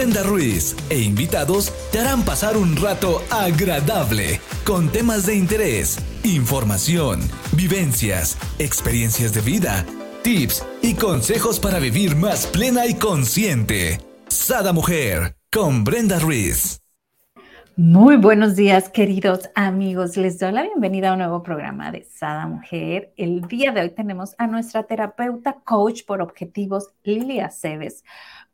Brenda Ruiz e invitados te harán pasar un rato agradable con temas de interés, información, vivencias, experiencias de vida, tips y consejos para vivir más plena y consciente. Sada Mujer con Brenda Ruiz. Muy buenos días, queridos amigos. Les doy la bienvenida a un nuevo programa de Sada Mujer. El día de hoy tenemos a nuestra terapeuta coach por objetivos, Lilia Cebes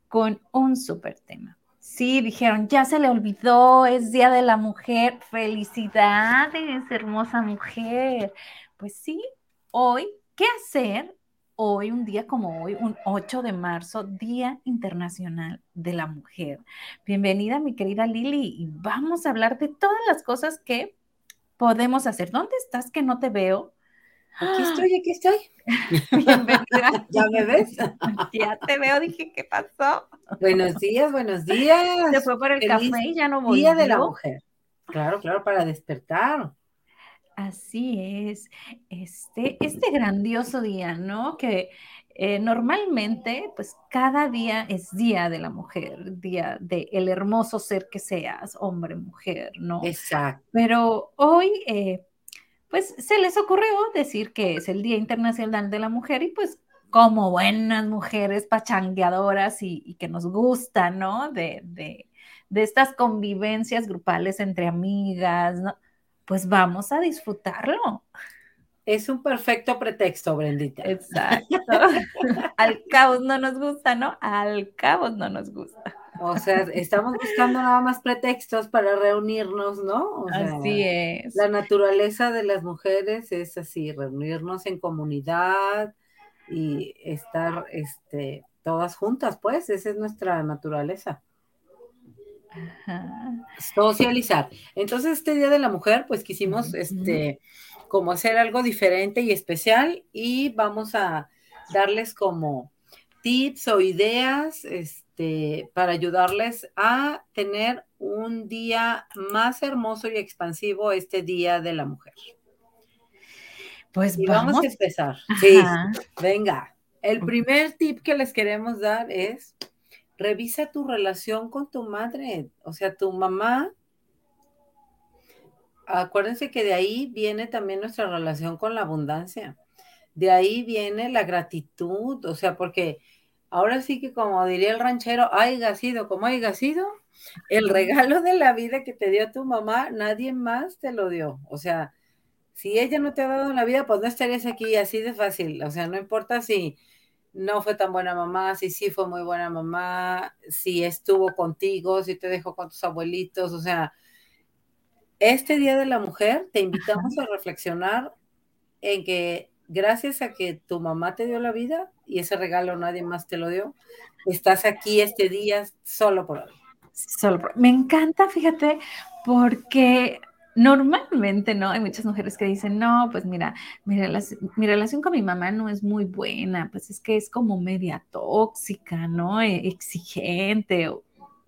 con un súper tema. Sí, dijeron, ya se le olvidó, es Día de la Mujer. Felicidades, hermosa mujer. Pues sí, hoy, ¿qué hacer? Hoy, un día como hoy, un 8 de marzo, Día Internacional de la Mujer. Bienvenida, mi querida Lili, y vamos a hablar de todas las cosas que podemos hacer. ¿Dónde estás que no te veo? Aquí estoy, aquí estoy. Bienvenida. ¿Ya me ves? ya te veo, dije, ¿qué pasó? Buenos días, buenos días. Se fue por el café y ya no volvió. Día de la mujer. Claro, claro, para despertar. Así es. Este, este grandioso día, ¿no? Que eh, normalmente, pues cada día es día de la mujer, día de el hermoso ser que seas, hombre, mujer, ¿no? Exacto. Pero hoy, eh, pues se les ocurrió decir que es el Día Internacional de la Mujer y pues como buenas mujeres pachangueadoras y, que nos gustan, ¿no? De, de, de, estas convivencias grupales entre amigas, ¿no? Pues vamos a disfrutarlo. Es un perfecto pretexto, Brendita. Exacto. Al caos no nos gusta, ¿no? Al caos no nos gusta. O sea, estamos buscando nada más pretextos para reunirnos, ¿no? así es. La naturaleza de las mujeres es así, reunirnos en comunidad y estar este, todas juntas, pues, esa es nuestra naturaleza. Socializar. Entonces, este Día de la Mujer, pues quisimos, este, como hacer algo diferente y especial y vamos a darles como tips o ideas, este, este, para ayudarles a tener un día más hermoso y expansivo este Día de la Mujer. Pues vamos, a empezar. Sí, venga. El primer tip que les queremos dar es revisa tu relación con tu madre, o sea, tu mamá. Acuérdense que de ahí viene también nuestra relación con la abundancia. De ahí viene la gratitud, o sea, porque ahora sí que como diría el ranchero, haya sido como haya sido, el regalo de la vida que te dio tu mamá, nadie más te lo dio. O sea, si ella no te ha dado la vida, pues no estarías aquí así de fácil. O sea, no importa si no fue tan buena mamá, si sí fue muy buena mamá, si estuvo contigo, si te dejó con tus abuelitos. O sea, este Día de la Mujer te invitamos a reflexionar en que gracias a que tu mamá te dio la vida y ese regalo nadie más te lo dio, estás aquí este día solo por hoy. Solo por... Me encanta, fíjate, porque normalmente, ¿no? Hay muchas mujeres que dicen, no, pues mira, mi, mi, relación con mi mamá no es muy buena, pues es que es como media tóxica, ¿no? E, exigente,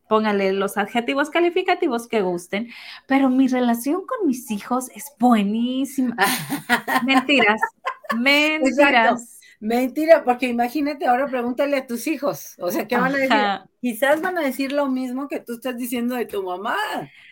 póngale los adjetivos calificativos que gusten, pero mi relación con mis hijos es buenísima. Mentiras, mentiras. Mentira, porque imagínate, ahora pregúntale a tus hijos, o sea, ¿qué van a decir? Quizás van a decir lo mismo que tú estás diciendo de tu mamá.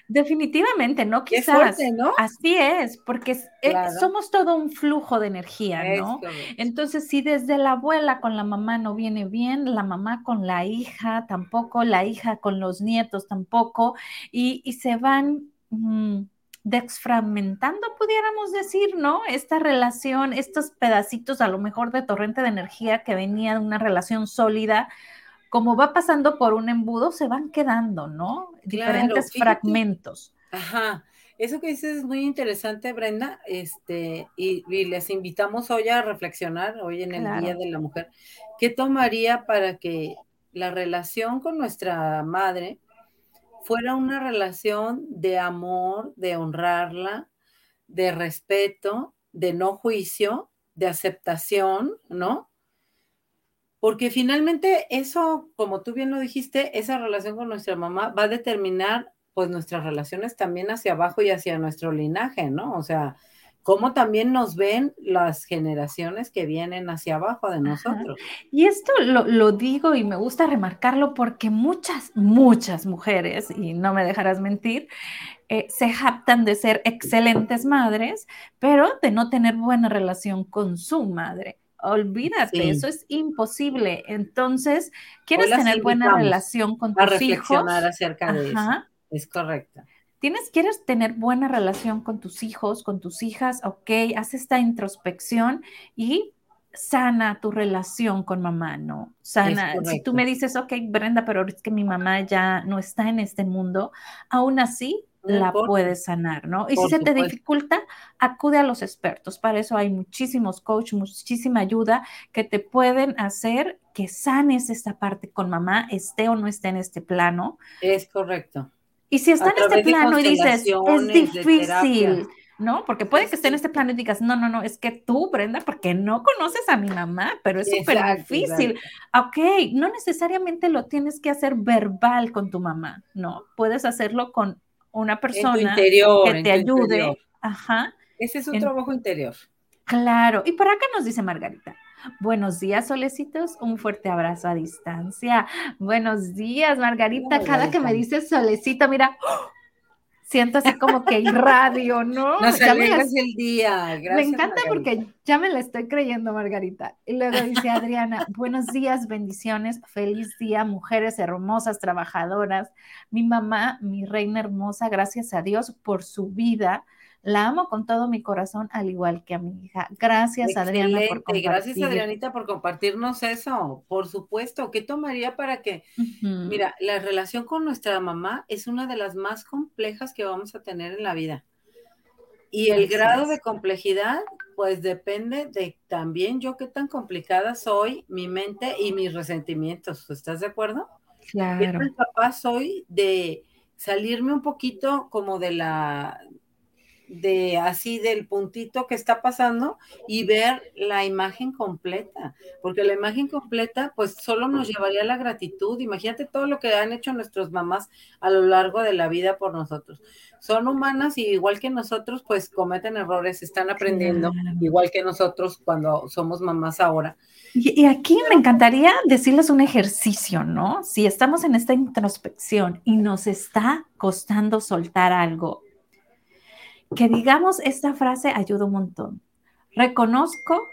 Definitivamente, no quizás. ¿no? Así es, porque eh, somos todo un flujo de energía, ¿no? Entonces, si desde la abuela con la mamá no viene bien, la mamá con la hija tampoco, la hija con los nietos tampoco, y, se van... Mm, desfragmentando, pudiéramos decir, ¿no? Esta relación, estos pedacitos a lo mejor de torrente de energía que venía de una relación sólida, como va pasando por un embudo, se van quedando, ¿no? Diferentes fragmentos. Ajá. Eso que dices es muy interesante, Brenda, este, y, les invitamos hoy a reflexionar, hoy en el Día de la Mujer, ¿qué tomaría para que la relación con nuestra madre fuera una relación de amor, de honrarla, de respeto, de no juicio, de aceptación, ¿no? Porque finalmente eso, como tú bien lo dijiste, esa relación con nuestra mamá va a determinar pues nuestras relaciones también hacia abajo y hacia nuestro linaje, ¿no? O sea, cómo también nos ven las generaciones que vienen hacia abajo de nosotros. Y esto lo, digo y me gusta remarcarlo porque muchas, muchas mujeres, y no me dejarás mentir, eh, se jactan de ser excelentes madres, pero de no tener buena relación con su madre. Olvídate, eso es imposible. Entonces, ¿quieres tener buena relación con tus a reflexionar acerca de eso. Es correcto. Tienes, quieres tener buena relación con tus hijos, con tus hijas, ok, haz esta introspección y sana tu relación con mamá, ¿no? Sana. Si tú me dices, ok, Brenda, pero es que mi mamá ya no está en este mundo, aún así la puedes sanar, ¿no? Y si se te dificulta, acude a los expertos. Para eso hay muchísimos coaches, muchísima ayuda que te pueden hacer que sanes esta parte con mamá, esté o no esté en este plano. Es correcto. Y si está en este plano y dices, es difícil, ¿no? Porque puede que esté en este plano y digas, no, no, no, es que tú, Brenda, porque no conoces a mi mamá, pero es súper difícil. Ok, no necesariamente lo tienes que hacer verbal con tu mamá, ¿no? Puedes hacerlo con una persona que te ayude. Ajá. Ese es un trabajo interior. Claro. Y por acá nos dice Margarita. Buenos días, solecitos. Un fuerte abrazo a distancia. Buenos días, Margarita. Cada que me dices solecito, mira, siento así como que irradio, ¿no? Nos alegras el día. me encanta porque ya me la estoy creyendo, Margarita. Y luego dice Adriana, buenos días, bendiciones, feliz día, mujeres hermosas, trabajadoras. Mi mamá, mi reina hermosa, gracias a Dios por su vida la amo con todo mi corazón, al igual que a mi hija. Gracias, Adriana, por compartir. Gracias, Adrianita, por compartirnos eso. Por supuesto, ¿qué tomaría para que, mira, la relación con nuestra mamá es una de las más complejas que vamos a tener en la vida. Y el grado de complejidad, pues depende de también yo qué tan complicada soy, mi mente y mis resentimientos. ¿Estás de acuerdo? Claro. ¿Qué papá soy de salirme un poquito como de la de así del puntito que está pasando y ver la imagen completa, porque la imagen completa pues solo nos llevaría a la gratitud. Imagínate todo lo que han hecho nuestras mamás a lo largo de la vida por nosotros. Son humanas y igual que nosotros pues cometen errores, están aprendiendo igual que nosotros cuando somos mamás ahora. Y, y aquí me encantaría decirles un ejercicio, ¿no? Si estamos en esta introspección y nos está costando soltar algo, que digamos esta frase ayuda un montón. Reconozco,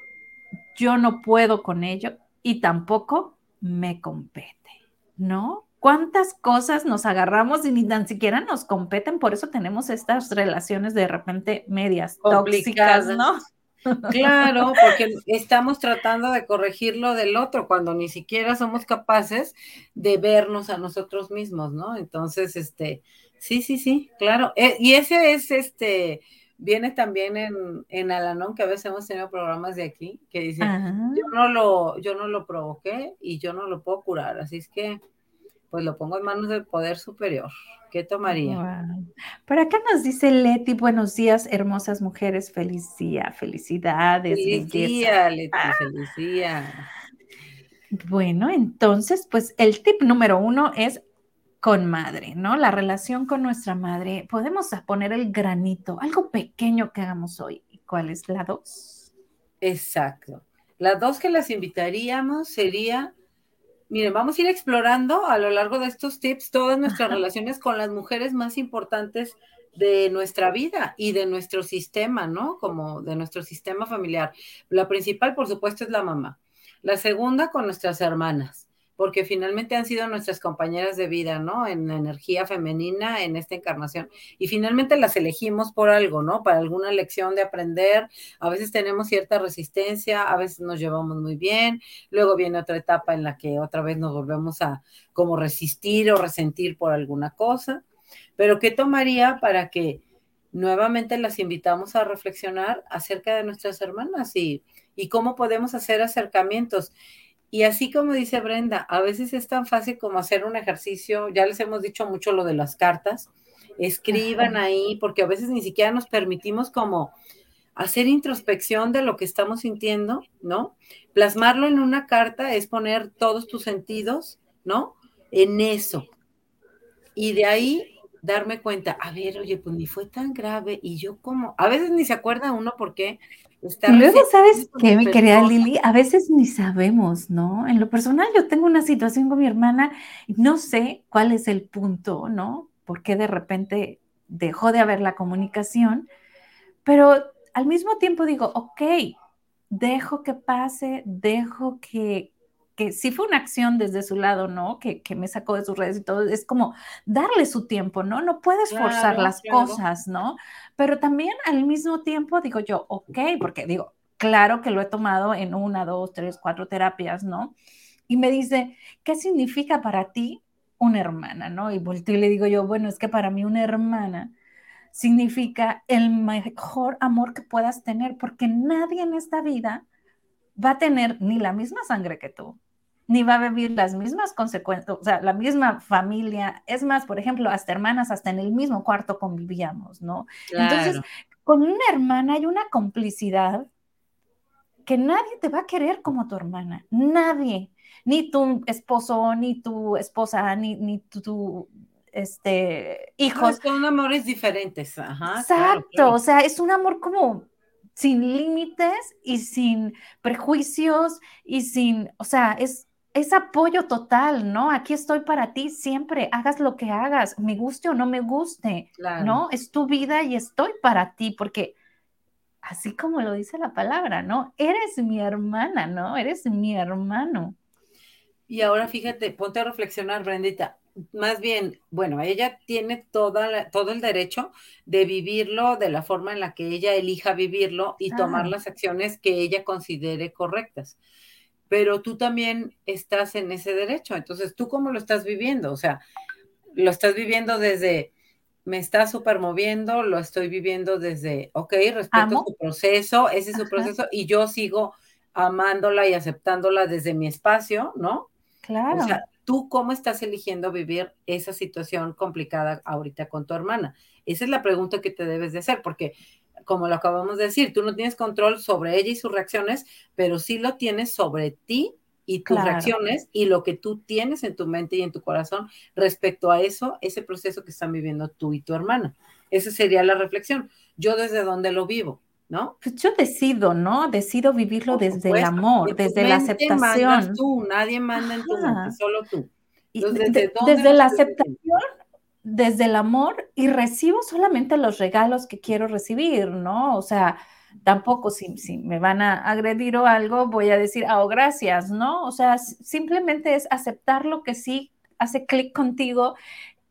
yo no puedo con ello y tampoco me compete, ¿no? ¿Cuántas cosas nos agarramos y ni tan siquiera nos competen? Por eso tenemos estas relaciones de repente medias tóxicas, ¿no? Claro, porque estamos tratando de corregir lo del otro cuando ni siquiera somos capaces de vernos a nosotros mismos, ¿no? Entonces, este, Sí, sí, sí, claro. Eh, y ese es este, viene también en, en Alanón, que a veces hemos tenido programas de aquí, que dicen, yo no lo, yo no lo provoqué y yo no lo puedo curar. Así es que, pues lo pongo en manos del poder superior. ¿Qué tomaría? Por acá nos dice Leti, buenos días, hermosas mujeres, feliz día, felicidades. Feliz día, Leti, ah. feliz día. Bueno, entonces, pues el tip número uno es con madre, ¿no? La relación con nuestra madre. Podemos poner el granito, algo pequeño que hagamos hoy. ¿Cuál es la dos? Exacto. La dos que las invitaríamos sería, miren, vamos a ir explorando a lo largo de estos tips todas nuestras relaciones con las mujeres más importantes de nuestra vida y de nuestro sistema, ¿no? Como de nuestro sistema familiar. La principal, por supuesto, es la mamá. La segunda con nuestras hermanas porque finalmente han sido nuestras compañeras de vida, ¿no? En la energía femenina, en esta encarnación. Y finalmente las elegimos por algo, ¿no? Para alguna lección de aprender. A veces tenemos cierta resistencia, a veces nos llevamos muy bien, luego viene otra etapa en la que otra vez nos volvemos a como resistir o resentir por alguna cosa. Pero ¿qué tomaría para que nuevamente las invitamos a reflexionar acerca de nuestras hermanas y, y cómo podemos hacer acercamientos? Y así como dice Brenda, a veces es tan fácil como hacer un ejercicio, ya les hemos dicho mucho lo de las cartas, escriban ahí, porque a veces ni siquiera nos permitimos como hacer introspección de lo que estamos sintiendo, ¿no? Plasmarlo en una carta es poner todos tus sentidos, ¿no? En eso. Y de ahí darme cuenta, a ver, oye, pues ni fue tan grave y yo como, a veces ni se acuerda uno porque está... Y luego, ¿sabes qué, mi querida Lili? A veces ni sabemos, ¿no? En lo personal yo tengo una situación con mi hermana y no sé cuál es el punto, ¿no? ¿Por qué de repente dejó de haber la comunicación? Pero al mismo tiempo digo, ok, dejo que pase, dejo que, que sí fue una acción desde su lado, ¿no? Que, me sacó de sus redes y todo, es como darle su tiempo, ¿no? No puedes forzar las cosas, ¿no? Pero también al mismo tiempo digo yo, ok, porque digo, claro que lo he tomado en una, dos, tres, cuatro terapias, ¿no? Y me dice, ¿qué significa para ti una hermana, ¿no? Y volteo y le digo yo, bueno, es que para mí una hermana significa el mejor amor que puedas tener, porque nadie en esta vida va a tener ni la misma sangre que tú, ni va a vivir las mismas consecuencias, o sea, la misma familia. Es más, por ejemplo, hasta hermanas, hasta en el mismo cuarto convivíamos, ¿no? Entonces, con una hermana hay una complicidad que nadie te va a querer como tu hermana, nadie, ni tu esposo, ni tu esposa, ni, ni tu, este, hijos. son amores diferentes, Ajá, Exacto, o sea, es un amor como sin límites y sin prejuicios y sin, o sea, es, es apoyo total, ¿no? Aquí estoy para ti siempre, hagas lo que hagas, me guste o no me guste, ¿no? Es tu vida y estoy para ti, porque así como lo dice la palabra, ¿no? Eres mi hermana, ¿no? Eres mi hermano. Y ahora fíjate, ponte a reflexionar, Brendita más bien, bueno, ella tiene toda todo el derecho de vivirlo de la forma en la que ella elija vivirlo y tomar las acciones que ella considere correctas. Pero tú también estás en ese derecho. Entonces, ¿tú cómo lo estás viviendo? O sea, lo estás viviendo desde, me está super moviendo, lo estoy viviendo desde, ok, respeto su proceso, ese es su proceso, y yo sigo amándola y aceptándola desde mi espacio, ¿no? Claro. O sea, ¿Tú cómo estás eligiendo vivir esa situación complicada ahorita con tu hermana? Esa es la pregunta que te debes de hacer, porque como lo acabamos de decir, tú no tienes control sobre ella y sus reacciones, pero sí lo tienes sobre ti y tus reacciones y lo que tú tienes en tu mente y en tu corazón respecto a eso, ese proceso que están viviendo tú y tu hermana. Esa sería la reflexión. Yo desde dónde lo vivo. ¿no? Pues yo decido, ¿no? Decido vivirlo desde el amor, desde la aceptación. Tú, nadie manda en tu mente, solo tú. desde, la aceptación, desde el amor y recibo solamente los regalos que quiero recibir, ¿no? O sea, tampoco si, si me van a agredir o algo, voy a decir, ah, oh, gracias, ¿no? O sea, simplemente es aceptar lo que sí hace clic contigo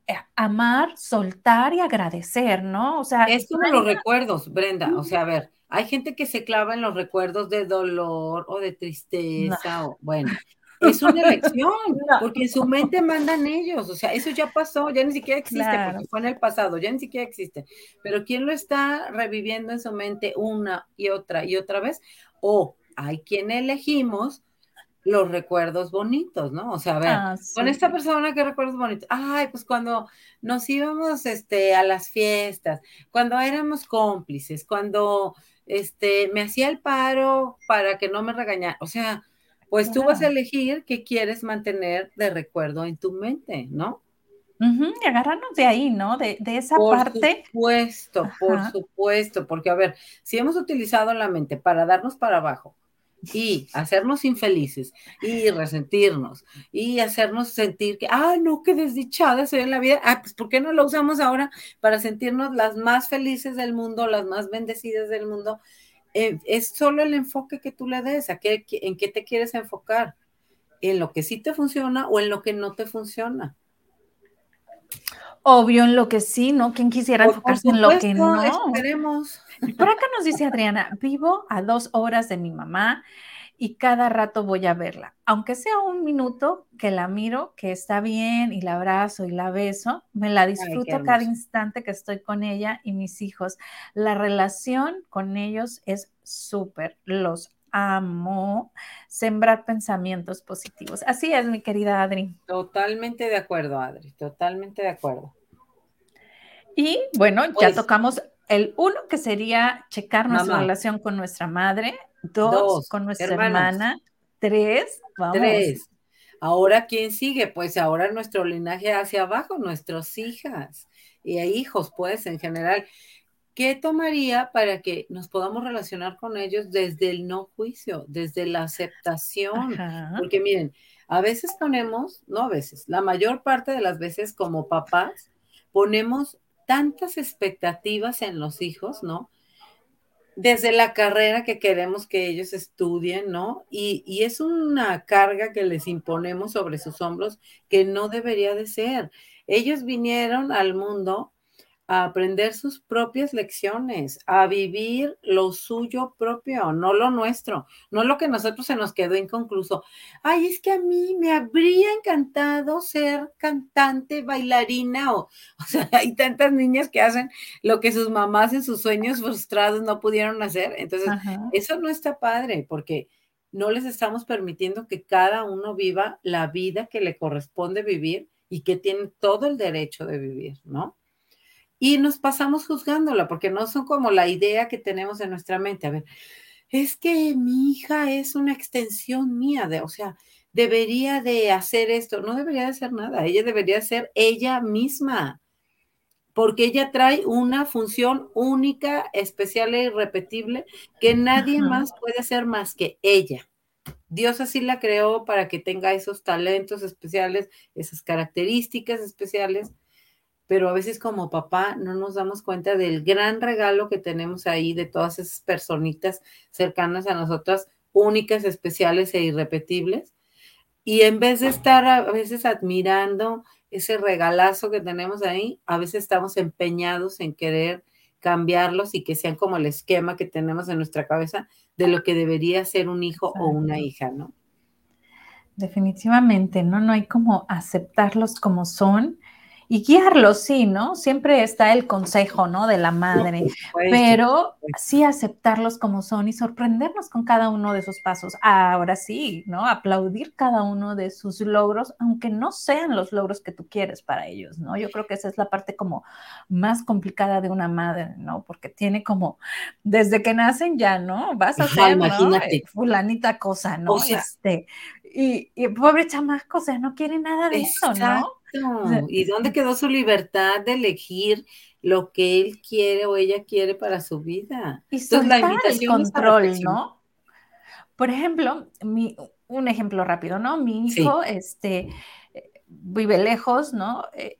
eh, amar, soltar y agradecer, ¿no? O sea, es como los recuerdos, Brenda. O sea, a ver, hay gente que se clava en los recuerdos de dolor o de tristeza, o bueno, es una elección, porque en su mente mandan ellos, o sea, eso ya pasó, ya ni siquiera existe, porque fue en el pasado, ya ni siquiera existe. Pero ¿quién lo está reviviendo en su mente una y otra y otra vez? O hay quien elegimos los recuerdos bonitos, ¿no? O sea, a ver, ah, con esta persona que recuerdos bonitos, ay, pues cuando nos íbamos este, a las fiestas, cuando éramos cómplices, cuando este, me hacía el paro para que no me regañara, o sea, pues tú vas a elegir qué quieres mantener de recuerdo en tu mente, ¿no? y agarrarnos de ahí, ¿no? De, esa parte. Por supuesto, por supuesto, porque a ver, si hemos utilizado la mente para darnos para abajo, y hacernos infelices y resentirnos y hacernos sentir que, ah, no, qué desdichada soy en la vida. Ah, pues ¿por qué no lo usamos ahora para sentirnos las más felices del mundo, las más bendecidas del mundo? Eh, es solo el enfoque que tú le des, a qué, en qué te quieres enfocar, en lo que sí te funciona o en lo que no te funciona. Obvio en lo que sí, ¿no? ¿Quién quisiera enfocarse en lo que no? Esperemos. Por acá nos dice Adriana, vivo a dos horas de mi mamá y cada rato voy a verla. Aunque sea un minuto que la miro, que está bien y la abrazo y la beso, me la disfruto cada instante que estoy con ella y mis hijos. La relación con ellos es súper, los amo. Sembrar pensamientos positivos. Así es, mi querida Adri. Totalmente de acuerdo, Adri, totalmente de acuerdo. Y bueno, ya pues tocamos el uno que sería checar nuestra relación con nuestra madre, dos, con nuestra hermana, tres, vamos. Tres. Ahora, ¿quién sigue? Pues ahora nuestro linaje hacia abajo, nuestras hijas y hijos, pues, en general. ¿Qué tomaría para que nos podamos relacionar con ellos desde el no juicio, desde la aceptación? Porque miren, a veces ponemos, no a veces, la mayor parte de las veces como papás, ponemos tantas expectativas en los hijos, ¿no? Desde la carrera que queremos que ellos estudien, ¿no? Y, y es una carga que les imponemos sobre sus hombros que no debería de ser. Ellos vinieron al mundo a aprender sus propias lecciones, a vivir lo suyo propio, no lo nuestro, no lo que nosotros se nos quedó inconcluso. Ay, es que a mí me habría encantado ser cantante, bailarina, o, o sea, hay tantas niñas que hacen lo que sus mamás en sus sueños frustrados no pudieron hacer. Entonces, eso no está padre porque no les estamos permitiendo que cada uno viva la vida que le corresponde vivir y que tiene todo el derecho de vivir, ¿no? Y nos pasamos juzgándola porque no son como la idea que tenemos en nuestra mente. A ver, es que mi hija es una extensión mía, de, o sea, debería de hacer esto, no debería de hacer nada, ella debería ser ella misma, porque ella trae una función única, especial e irrepetible que nadie más puede hacer más que ella. Dios así la creó para que tenga esos talentos especiales, esas características especiales, pero a veces como papá no nos damos cuenta del gran regalo que tenemos ahí de todas esas personitas cercanas a nosotras, únicas, especiales e irrepetibles. Y en vez de estar a veces admirando ese regalazo que tenemos ahí, a veces estamos empeñados en querer cambiarlos y que sean como el esquema que tenemos en nuestra cabeza de lo que debería ser un hijo o una hija, ¿no? Definitivamente, ¿no? No hay como aceptarlos como son y guiarlos, sí, ¿no? Siempre está el consejo, ¿no? De la madre, pero sí aceptarlos como son y sorprendernos con cada uno de esos pasos. Ahora sí, ¿no? Aplaudir cada uno de sus logros, aunque no sean los logros que tú quieres para ellos, ¿no? Yo creo que esa es la parte como más complicada de una madre, ¿no? Porque tiene como, desde que nacen ya, ¿no? Vas a ser, imagínate. Eh, fulanita cosa, ¿no? este, y, y, pobre chamaco, o sea, no quiere nada de eso, ¿no? ¿Y dónde quedó su libertad de elegir lo que él quiere o ella quiere para su vida? Y Entonces, la invitación el control, ¿no? Por ejemplo, mi, un ejemplo rápido, ¿no? Mi hijo, este, vive lejos, ¿no? Eh,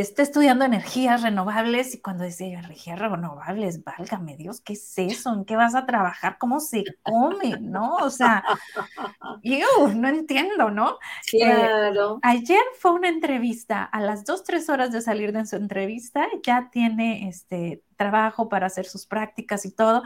está estudiando energías renovables y cuando dice energías renovables, válgame Dios, ¿qué es eso? ¿En qué vas a trabajar? ¿Cómo se come? ¿No? O sea, yo no entiendo, ¿no? Eh, claro. ayer fue una entrevista, a las dos, tres horas de salir de su entrevista, ya tiene este trabajo para hacer sus prácticas y todo.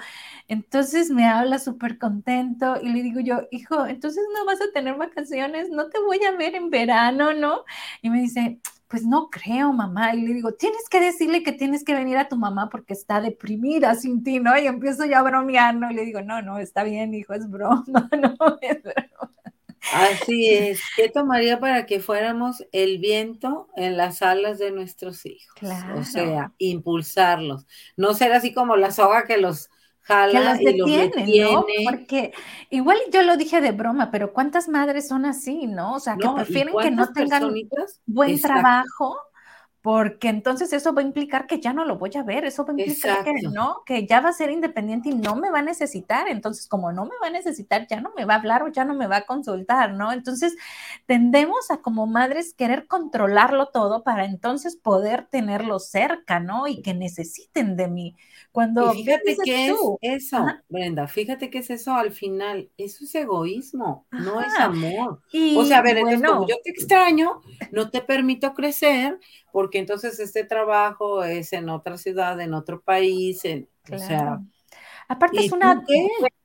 Entonces me habla súper contento y le digo yo, hijo, entonces no vas a tener vacaciones, no te voy a ver en verano, ¿no? Y me dice, pues no creo, mamá. Y le digo, tienes que decirle que tienes que venir a tu mamá porque está deprimida sin ti, ¿no? Y empiezo ya a bromear, ¿no? Y le digo, no, no, está bien, hijo, es broma, no, es broma. Así es. ¿Qué tomaría para que fuéramos el viento en las alas de nuestros hijos? Claro. O sea, impulsarlos. No ser así como la soga que los que los detienen, ¿no? Porque igual yo lo dije de broma, pero ¿cuántas madres son así, no? O sea, que prefieren que no tengan buen trabajo porque entonces eso va a implicar que ya no lo voy a ver, eso va a implicar que no, que ya va a ser independiente y no me va a necesitar, entonces como no me va a necesitar, ya no me va a hablar o ya no me va a consultar, ¿no? Entonces tendemos a como madres querer controlarlo todo para entonces poder tenerlo cerca, ¿no? Y que necesiten de mí. Cuando fíjate que es eso, Brenda, fíjate que es eso al final, eso es egoísmo, no es amor. o sea, a ver, entonces como yo te extraño, no te permito crecer, porque entonces este trabajo es en otra ciudad, en otro país, en, o sea, Aparte es una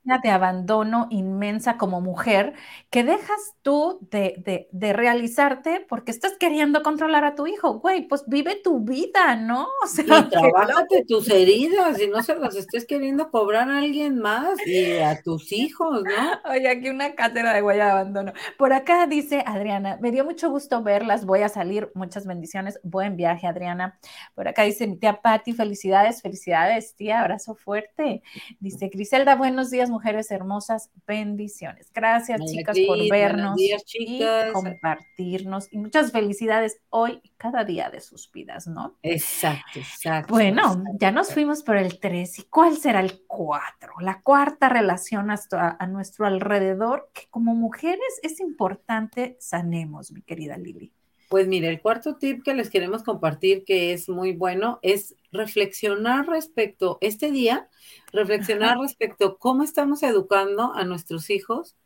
de abandono inmensa como mujer que dejas tú de, realizarte porque estás queriendo controlar a tu hijo. Güey, pues vive tu vida, ¿no? O sea, y trabájate tus heridas y no se las estés queriendo cobrar a alguien más y a tus hijos, ¿no? Oye, aquí una cátedra de huella de abandono. Por acá dice Adriana, me dio mucho gusto verlas, voy a salir, muchas bendiciones, buen viaje, Adriana. Por acá dice mi tía Patti, felicidades, felicidades, tía, abrazo fuerte. Dice Griselda, buenos días, días, mujeres hermosas. Bendiciones. Gracias, chicas, por vernos y compartirnos. Y muchas felicidades hoy y cada día de sus vidas, ¿no? Exacto, exacto. Bueno, ya nos fuimos por el 3. ¿Y cuál será el 4? La cuarta relación hasta a nuestro alrededor que como mujeres es importante sanemos, mi querida Lili. Pues mire, el cuarto tip que les queremos compartir, que es muy bueno, es reflexionar respecto, este día, reflexionar respecto cómo estamos educando a nuestros hijos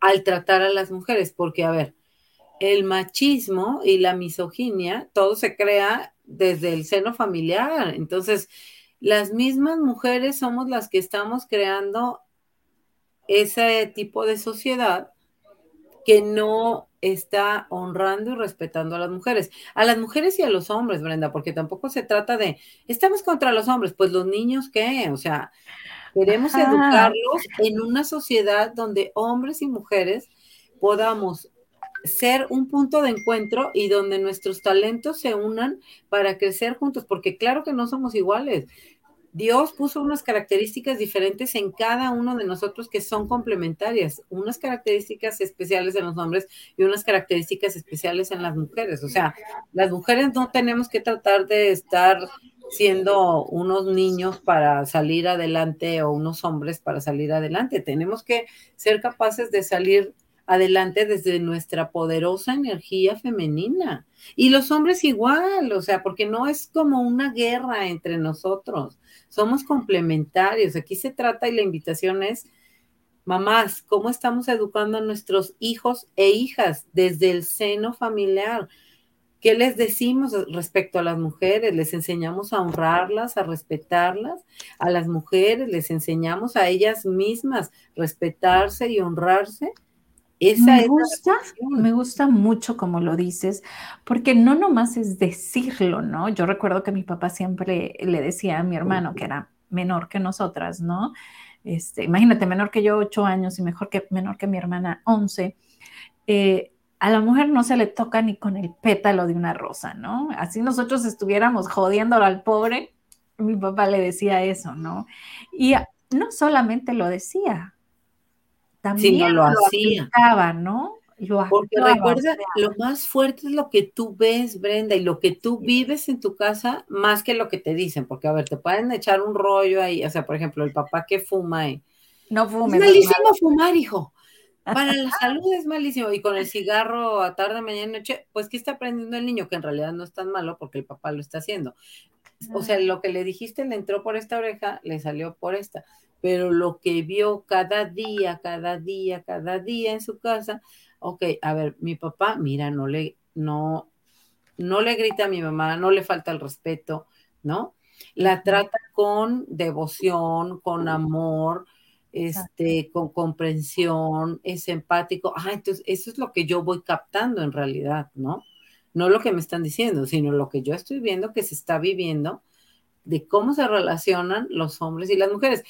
al tratar a las mujeres, porque a ver, el machismo y la misoginia, todo se crea desde el seno familiar. Entonces, las mismas mujeres somos las que estamos creando ese tipo de sociedad que no está honrando y respetando a las mujeres, a las mujeres y a los hombres, Brenda, porque tampoco se trata de, estamos contra los hombres, pues los niños qué, o sea, queremos educarlos en una sociedad donde hombres y mujeres podamos ser un punto de encuentro y donde nuestros talentos se unan para crecer juntos, porque claro que no somos iguales. Dios puso unas características diferentes en cada uno de nosotros que son complementarias, unas características especiales en los hombres y unas características especiales en las mujeres. O sea, las mujeres no tenemos que tratar de estar siendo unos niños para salir adelante o unos hombres para salir adelante. Tenemos que ser capaces de salir adelante desde nuestra poderosa energía femenina. Y los hombres igual, o sea, porque no es como una guerra entre nosotros, somos complementarios. Aquí se trata y la invitación es, mamás, ¿cómo estamos educando a nuestros hijos e hijas desde el seno familiar? ¿Qué les decimos respecto a las mujeres? Les enseñamos a honrarlas, a respetarlas. A las mujeres les enseñamos a ellas mismas respetarse y honrarse me gusta, me gusta mucho como lo dices, porque no nomás es decirlo, ¿no? Yo recuerdo que mi papá siempre le decía a mi hermano, que era menor que nosotras, ¿no? Este, imagínate, menor que yo, ocho años y mejor que, menor que mi hermana, once. Eh, a la mujer no se le toca ni con el pétalo de una rosa, ¿no? Así nosotros estuviéramos jodiéndolo al pobre, mi papá le decía eso, ¿no? Y no solamente lo decía, también no lo, hacía. ¿no? Porque recuerda, lo más fuerte es lo que tú ves, Brenda, y lo que tú vives en tu casa, más que lo que te dicen, porque a ver, te pueden echar un rollo ahí, o sea, por ejemplo, el papá que fuma, eh, no fume. Es malísimo fumar, hijo. Para la salud es malísimo. Y con el cigarro a tarde, mañana, noche, pues, ¿qué está aprendiendo el niño? Que en realidad no es tan malo porque el papá lo está haciendo. O sea, lo que le dijiste le entró por esta oreja, le salió por esta pero lo que vio cada día, cada día, cada día en su casa, ok, a ver, mi papá, mira, no le, no, no le grita a mi mamá, no le falta el respeto, ¿no? La trata con devoción, con amor, este, con comprensión, es empático. Ah, entonces eso es lo que yo voy captando en realidad, ¿no? No lo que me están diciendo, sino lo que yo estoy viendo que se está viviendo de cómo se relacionan los hombres y las mujeres.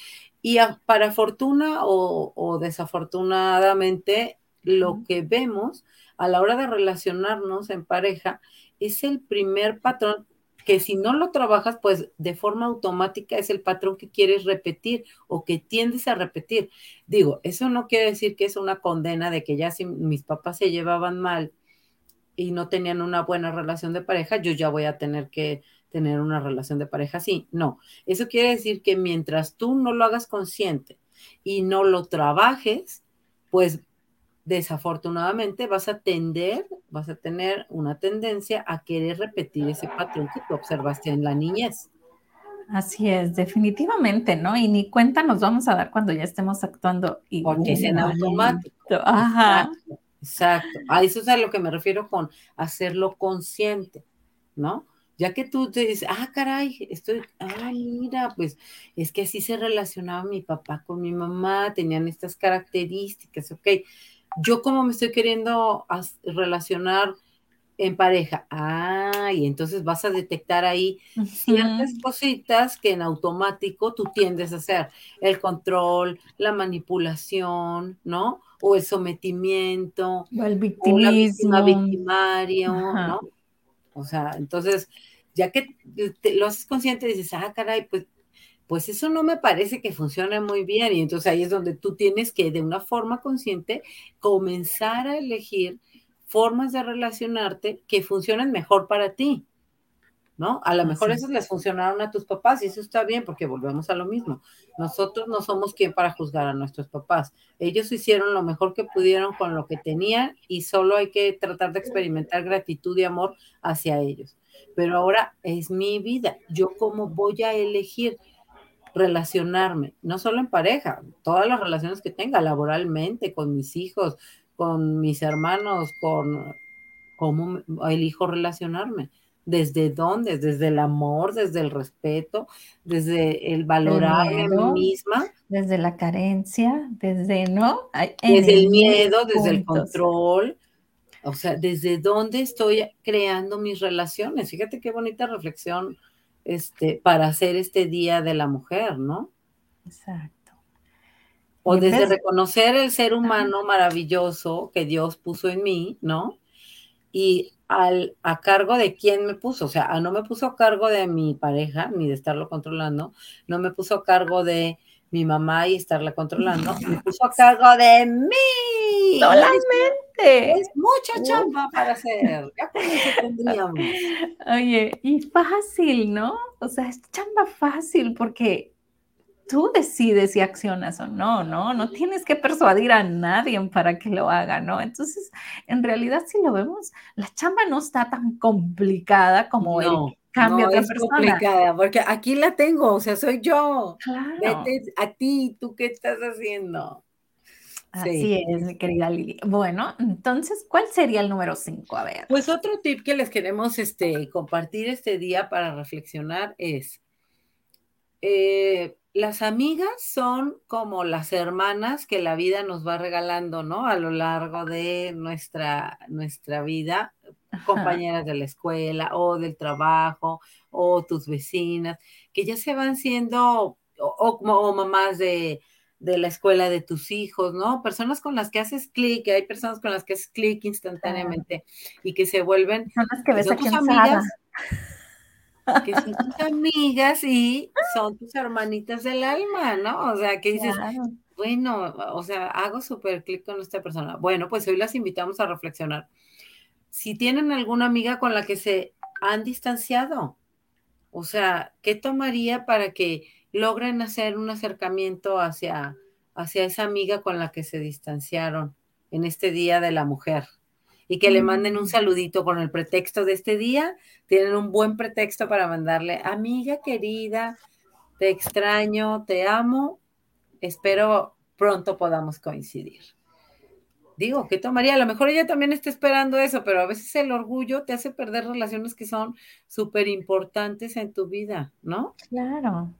Y para fortuna o, desafortunadamente, lo que vemos a la hora de relacionarnos en pareja es el primer patrón que si no lo trabajas, pues de forma automática es el patrón que quieres repetir o que tiendes a repetir. Digo, eso no quiere decir que es una condena de que ya si mis papás se llevaban mal y no tenían una buena relación de pareja, yo ya voy a tener que tener una relación de pareja así. No, eso quiere decir que mientras tú no lo hagas consciente y no lo trabajes, pues desafortunadamente vas a tender, vas a tener una tendencia a querer repetir ese patrón que tú observaste en la niñez. Así es, definitivamente, ¿no? Y ni cuenta nos vamos a dar cuando ya estemos actuando y Porque es en automático. Ajá. Exacto, exacto. A eso es a lo que me refiero con hacerlo consciente, ¿no? Ya que tú te dices, ah, caray, estoy, ah, mira, pues es que así se relacionaba mi papá con mi mamá, tenían estas características, ok. Yo como me estoy queriendo relacionar en pareja, ah, y entonces vas a detectar ahí ciertas cositas que en automático tú tiendes a hacer, el control, la manipulación, ¿no? O el sometimiento, o el victimismo, o victimario, ¿no? O sea, entonces, ya que lo haces consciente, dices, ah, caray, pues pues eso no me parece que funcione muy bien. Y entonces ahí es donde tú tienes que, de una forma consciente, comenzar a elegir formas de relacionarte que funcionen mejor para ti. ¿No? A lo mejor esas les funcionaron a tus papás y eso está bien porque volvemos a lo mismo. Nosotros no somos quien para juzgar a nuestros papás. Ellos hicieron lo mejor que pudieron con lo que tenían y solo hay que tratar de experimentar gratitud y amor hacia ellos. Pero ahora es mi vida. Yo cómo voy a elegir relacionarme, no solo en pareja, todas las relaciones que tenga, laboralmente, con mis hijos, con mis hermanos, con cómo elijo relacionarme. ¿Desde dónde? Desde el amor, desde el respeto, desde el valorarme a mí misma. Desde la carencia, desde, ¿no? desde el miedo, desde el control. O sea, ¿desde dónde estoy creando mis relaciones? Fíjate qué bonita reflexión este, para hacer este Día de la Mujer, ¿no? Exacto. O desde reconocer el ser humano maravilloso que Dios puso en mí, ¿no? Y al, a cargo de quién me puso, o sea, no me puso a cargo de mi pareja, ni de estarlo controlando, no me puso a cargo de mi mamá y estarla controlando, me puso a cargo de mí. Solamente. Es mucha chamba para hacer. Ya con eso tendríamos. Oye, y fácil, ¿no? O sea, es chamba fácil porque tú decides si accionas o no, ¿no? No tienes que persuadir a nadie para que lo haga, ¿no? Entonces, en realidad, si lo vemos, la chamba no está tan complicada como el cambio de es complicada, porque aquí la tengo, o sea, soy yo. Claro. Vete a ti, ¿tú qué estás haciendo? Así es, mi querida Lili. Bueno, entonces, ¿cuál sería el número 5? A ver. Pues otro tip que les queremos este, compartir este día para reflexionar es, eh, las amigas son como las hermanas que la vida nos va regalando, ¿no? A lo largo de nuestra, nuestra vida, compañeras de la escuela o del trabajo o tus vecinas, que ya se van siendo, o, o mamás de de la escuela de tus hijos, ¿no? Personas con las que haces clic, hay personas con las que haces clic instantáneamente y que se vuelven son las que ves tus amigas, que son tus amigas y son tus hermanitas del alma, ¿no? O sea, que dices, bueno, o sea, hago súper clic con esta persona. Bueno, pues hoy las invitamos a reflexionar. Si tienen alguna amiga con la que se han distanciado, o sea, ¿qué tomaría para que logren hacer un acercamiento hacia, hacia esa amiga con la que se distanciaron en este Día de la Mujer y que le manden un saludito con el pretexto de este día, tienen un buen pretexto para mandarle, amiga querida, te extraño, te amo, espero pronto podamos coincidir. Digo, ¿qué tomaría? A lo mejor ella también está esperando eso, pero a veces el orgullo te hace perder relaciones que son súper importantes en tu vida, ¿no? Claro.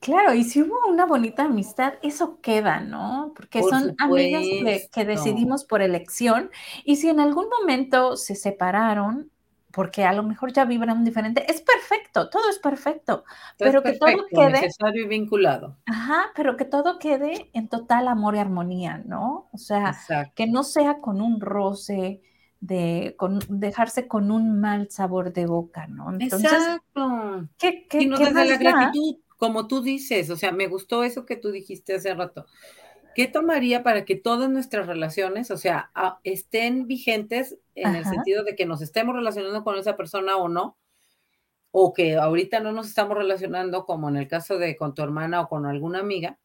Claro, y si hubo una bonita amistad, eso queda, ¿no? Porque son amigas que, decidimos por elección y si en algún momento se separaron, porque a lo mejor ya vibran diferente, es perfecto, todo es perfecto, pero que todo quede necesario y vinculado. Ajá, pero que todo quede en total amor y armonía, ¿no? O sea, que no sea con un roce, de con, dejarse con un mal sabor de boca, ¿no? Entonces, Exacto. ¿qué, qué, desde la gratitud como tú dices, o sea, me gustó eso que tú dijiste hace rato. ¿Qué tomaría para que todas nuestras relaciones, o sea, estén vigentes en el sentido de que nos estemos relacionando con esa persona o no? O que ahorita no nos estamos relacionando, como en el caso de con tu hermana o con alguna amiga.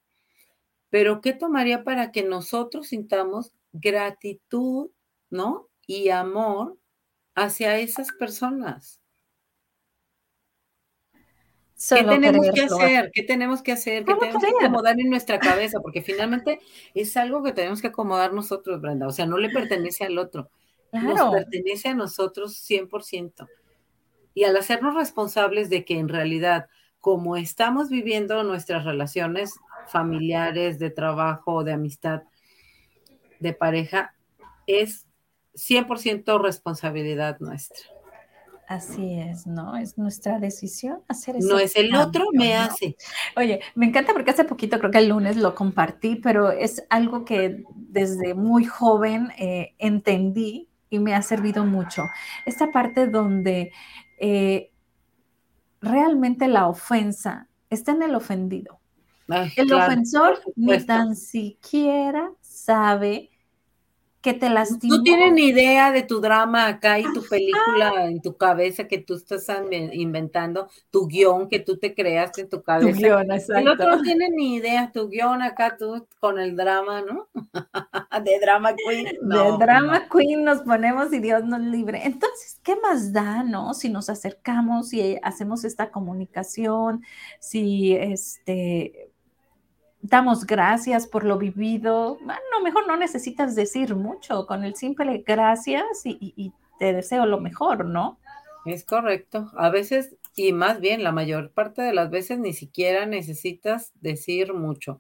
Pero ¿qué tomaría para que nosotros sintamos gratitud, ¿no? Y amor hacia esas personas. ¿Qué tenemos que hacer? ¿Qué tenemos que hacer? ¿Qué tenemos que acomodar en nuestra cabeza? Porque finalmente es algo que tenemos que acomodar nosotros, Brenda. O sea, no le pertenece al otro. Nos pertenece a nosotros 100%. Y al hacernos responsables de que en realidad, como estamos viviendo nuestras relaciones familiares, de trabajo, de amistad, de pareja, es 100% responsabilidad nuestra. Así es, ¿no? Es nuestra decisión hacer eso. No es el otro, me hace. Oye, me encanta porque hace poquito, creo que el lunes lo compartí, pero es algo que desde muy joven eh, entendí y me ha servido mucho. Esta parte donde eh, realmente la ofensa está en el ofendido. el ofensor ni tan siquiera sabe que te lastimó. No tienen ni idea de tu drama acá y tu película en tu cabeza que tú estás inventando, tu guion que tú te creaste en tu cabeza. Tu guion, exacto. El otro no tiene ni idea, tu guion acá tú con el drama, ¿no? de drama queen. de drama queen nos ponemos y Dios nos libre. Entonces, ¿qué más da, no? Si nos acercamos y hacemos esta comunicación, si este damos gracias por lo vivido. Bueno, mejor no necesitas decir mucho, con el simple gracias y, te deseo lo mejor, ¿no? Es correcto. A veces, y más bien la mayor parte de las veces, ni siquiera necesitas decir mucho.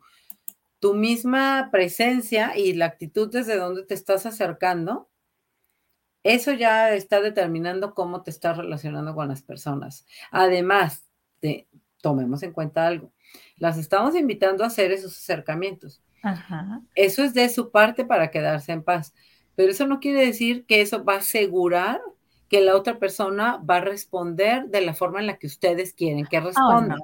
Tu misma presencia y la actitud desde donde te estás acercando, eso ya está determinando cómo te estás relacionando con las personas. Además, de, tomemos en cuenta algo las estamos invitando a hacer esos acercamientos. Eso es de su parte para quedarse en paz. Pero eso no quiere decir que eso va a asegurar que la otra persona va a responder de la forma en la que ustedes quieren que responda.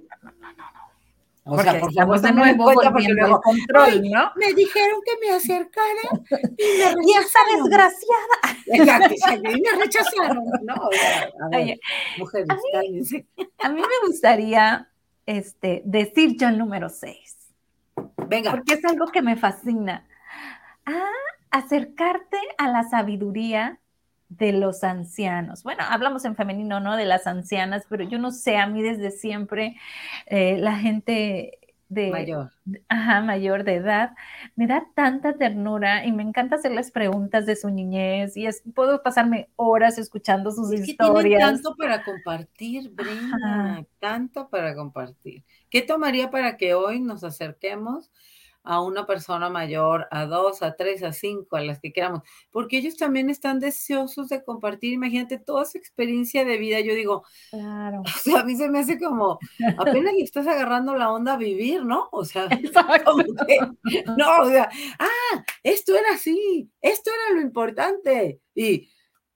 O sea, por favor, de nuevo porque luego, control, ¿no? Me dijeron que me acercara y me rechazaron. Y esa desgraciada. Exacto, y me rechazaron. No, a ver, mujeres, cállense. A mí me gustaría este, decir yo el número 6. Venga. Porque es algo que me fascina. Ah, acercarte a la sabiduría de los ancianos. Bueno, hablamos en femenino, ¿no? De las ancianas, pero yo no sé, a mí desde siempre eh, la gente de mayor. Ajá, mayor de edad, me da tanta ternura y me encanta hacerles preguntas de su niñez y es, puedo pasarme horas escuchando sus es historias. tanto para compartir, Brenda, tanto para compartir. ¿Qué tomaría para que hoy nos acerquemos a una persona mayor, a dos, a tres, a cinco, a las que queramos, porque ellos también están deseosos de compartir, imagínate, toda su experiencia de vida. Yo digo, claro. o sea, a mí se me hace como, apenas le estás agarrando la onda a vivir, ¿no? O sea, como que, no, o sea, ah, esto era así, esto era lo importante. Y,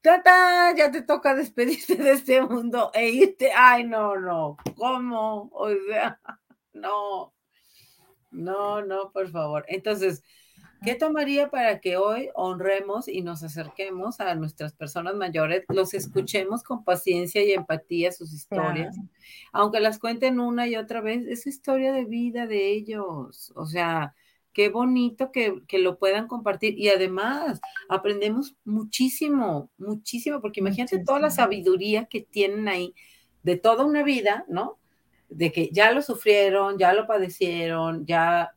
tata, ya te toca despedirte de este mundo e irte, ay, no, no, ¿cómo? O sea, no. No, no, por favor. Entonces, ¿qué tomaría para que hoy honremos y nos acerquemos a nuestras personas mayores, los escuchemos con paciencia y empatía sus historias, aunque las cuenten una y otra vez, es historia de vida de ellos, o sea, qué bonito que, que, lo puedan compartir. Y además aprendemos muchísimo, muchísimo, porque imagínate toda la sabiduría que tienen ahí de toda una vida, ¿no? De que ya lo sufrieron, ya lo padecieron, ya,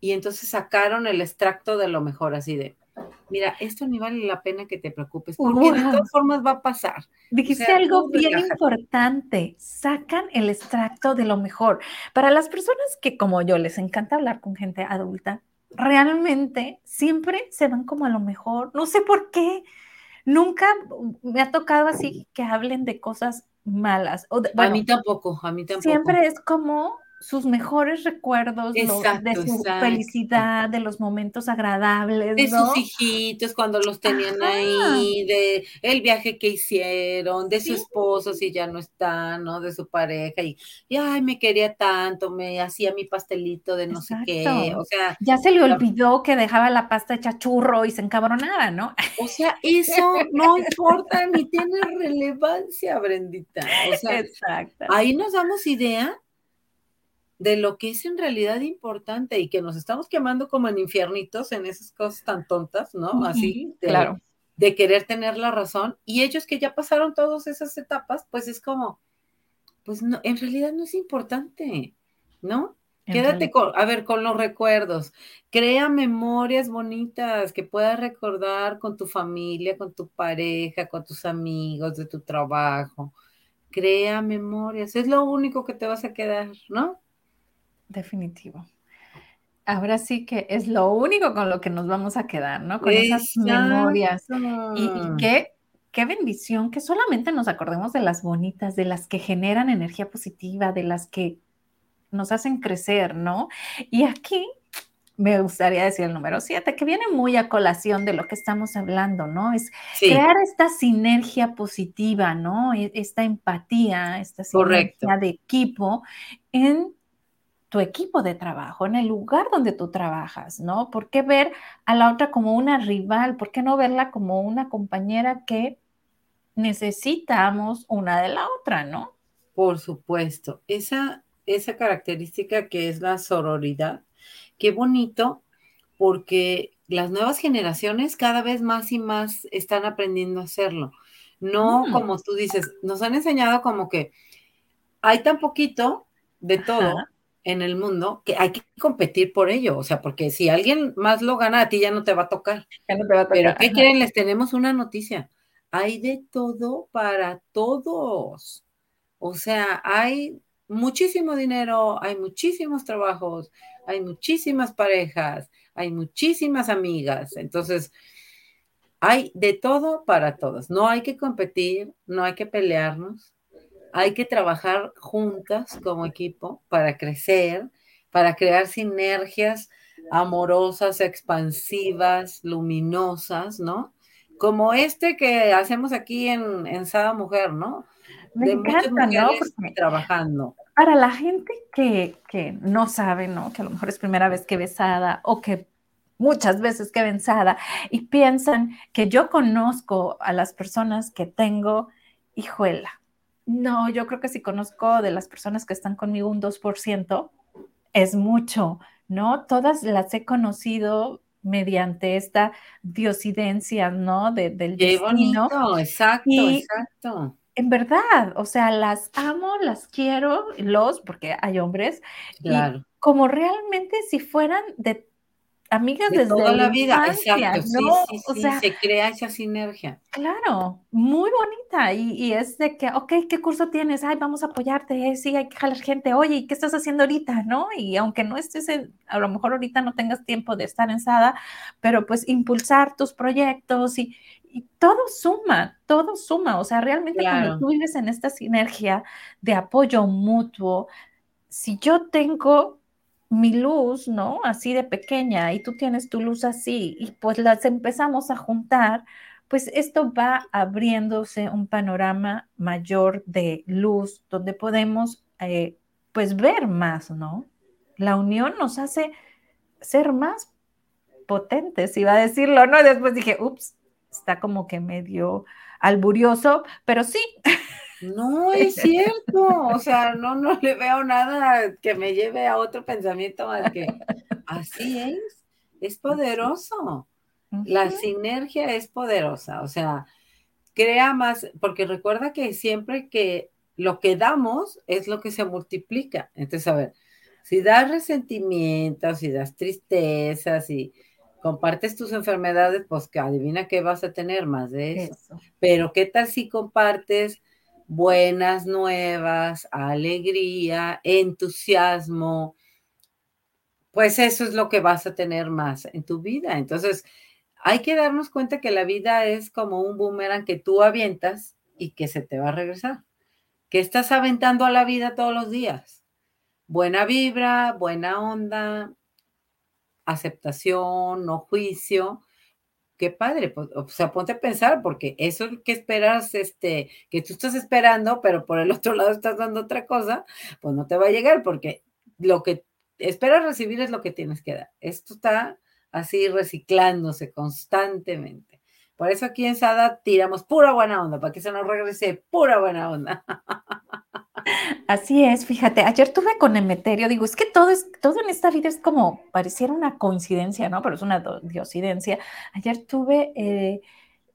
y entonces sacaron el extracto de lo mejor, así de, mira, esto ni vale la pena que te preocupes, porque de todas formas va a pasar. Dijiste algo bien importante, sacan el extracto de lo mejor. Para las personas que como yo les encanta hablar con gente adulta, realmente siempre se van como a lo mejor, no sé por qué. Nunca me ha tocado así que hablen de cosas malas. a mí tampoco, a mí tampoco. Siempre es como sus mejores recuerdos de su felicidad, de los momentos agradables. De sus hijitos cuando los tenían ahí, de el viaje que hicieron, de su esposo si ya no está, ¿no? De su pareja y, ay, me quería tanto, me hacía mi pastelito de no sé qué, o sea. Ya se le olvidó que dejaba la pasta hecha churro y se encabronaba, ¿no? O sea, eso no importa ni tiene relevancia, Brendita. O sea, Exacto. ahí nos damos idea de lo que es en realidad importante y que nos estamos quemando como en infiernitos en esas cosas tan tontas, ¿no? Así, de, claro. de querer tener la razón. Y ellos que ya pasaron todas esas etapas, pues es como, pues no, en realidad no es importante, ¿no? Quédate con, a ver, con los recuerdos. Crea memorias bonitas que puedas recordar con tu familia, con tu pareja, con tus amigos de tu trabajo. Crea memorias. Es lo único que te vas a quedar, ¿no? Definitivo. Ahora sí que es lo único con lo que nos vamos a quedar, ¿no? Con esas memorias. Y, qué, qué bendición que solamente nos acordemos de las bonitas, de las que generan energía positiva, de las que nos hacen crecer, ¿no? Y aquí me gustaría decir el número siete, que viene muy a colación de lo que estamos hablando, ¿no? Es crear esta sinergia positiva, ¿no? E, esta empatía, esta sinergia de equipo en tu equipo de trabajo, en el lugar donde tú trabajas, ¿no? ¿Por qué ver a la otra como una rival? ¿Por qué no verla como una compañera que necesitamos una de la otra, ¿no? Por supuesto, esa, esa característica que es la sororidad, qué bonito, porque las nuevas generaciones cada vez más y más están aprendiendo a hacerlo. No, mm. como tú dices, nos han enseñado como que hay tan poquito de todo en el mundo que hay que competir por ello. O sea, porque si alguien más lo gana, a ti ya no te va a tocar. Ya no te va a tocar. Pero ¿qué quieren? Les tenemos una noticia. Hay de todo para todos. O sea, hay muchísimo dinero, hay muchísimos trabajos, hay muchísimas parejas, hay muchísimas amigas. Entonces, hay de todo para todos. No hay que competir, no hay que pelearnos, hay que trabajar juntas como equipo para crecer, para crear sinergias amorosas, expansivas, luminosas, ¿no? Como este que hacemos aquí en, en Sada Mujer, ¿no? Me encanta, ¿no? trabajando. Para la gente que, que, no sabe, ¿no? Que a lo mejor es primera vez que ve Sada o que muchas veces que Sada y piensan que yo conozco a las personas que tengo, hijuela. No, yo creo que si conozco de las personas que están conmigo un 2%, es mucho, ¿no? Todas las he conocido mediante esta diosidencia, ¿no? del Qué Bonito, exacto, exacto. En verdad, o sea, las amo, las quiero, los, porque hay hombres, claro. y como realmente si fueran de amigas de desde toda la, vida, exacto, ¿no? sí, sí, o sea, se crea esa sinergia. Claro, muy bonita y, es de que, ok, ¿qué curso tienes? Ay, vamos a apoyarte, sí, hay que jalar gente, oye, ¿y qué estás haciendo ahorita? ¿No? Y aunque no estés, en, a lo mejor ahorita no tengas tiempo de estar en SADA, pero pues impulsar tus proyectos y, todo suma, todo suma, o sea, realmente cuando tú vives en esta sinergia de apoyo mutuo, si yo tengo mi luz, ¿no? Así de pequeña y tú tienes tu luz así y pues las empezamos a juntar, pues esto va abriéndose un panorama mayor de luz donde podemos eh, pues ver más, ¿no? La unión nos hace ser más potentes, iba a decirlo, ¿no? Después dije, ups, está como que medio alburioso, pero sí. No es cierto, o sea, no, no le veo nada que me lleve a otro pensamiento más que así es, es poderoso. La sinergia es poderosa, o sea, crea más, porque recuerda que siempre que lo que damos es lo que se multiplica. Entonces, a ver, si das resentimiento, si das tristeza, si compartes tus enfermedades, pues que adivina qué vas a tener más de eso. Pero ¿qué tal si compartes buenas nuevas, alegría, entusiasmo, pues eso es lo que vas a tener más en tu vida. Entonces, hay que darnos cuenta que la vida es como un boomerang que tú avientas y que se te va a regresar. Que estás aventando a la vida todos los días. Buena vibra, buena onda, aceptación, no juicio, qué padre, pues, o sea, ponte a pensar, porque eso que esperas, este, que tú estás esperando, pero por el otro lado estás dando otra cosa, pues no te va a llegar, porque lo que esperas recibir es lo que tienes que dar. Esto está así reciclándose constantemente. Por eso aquí en Sada tiramos pura buena onda, para que se nos regrese pura buena onda. Así es, fíjate, ayer tuve con Emeterio, digo, es que todo es, todo en esta vida es como, pareciera una coincidencia, ¿no? Pero es una diosidencia. Ayer tuve eh,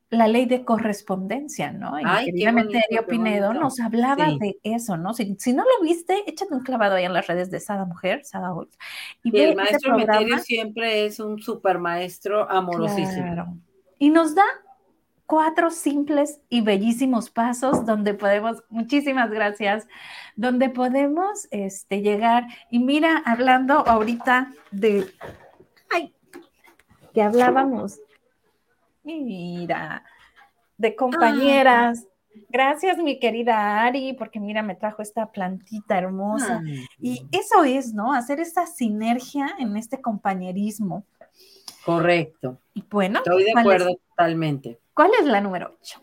la ley de correspondencia, ¿no? Y Ay, Emeterio Pinedo nos hablaba de eso, ¿no? Si, no lo viste, échate un clavado ahí en las redes de Sada Mujer, Sada Holz. Y, el maestro Emeterio siempre es un super maestro amorosísimo. Y nos da cuatro simples y bellísimos pasos donde podemos, muchísimas gracias, donde podemos este, llegar. Y mira, hablando ahorita de, ay, que hablábamos, mira, de compañeras. Gracias, mi querida Ari, porque mira, me trajo esta plantita hermosa. Y eso es, ¿no? Hacer esta sinergia en este compañerismo. Correcto. Bueno, estoy de acuerdo totalmente. ¿Cuál es la número 8?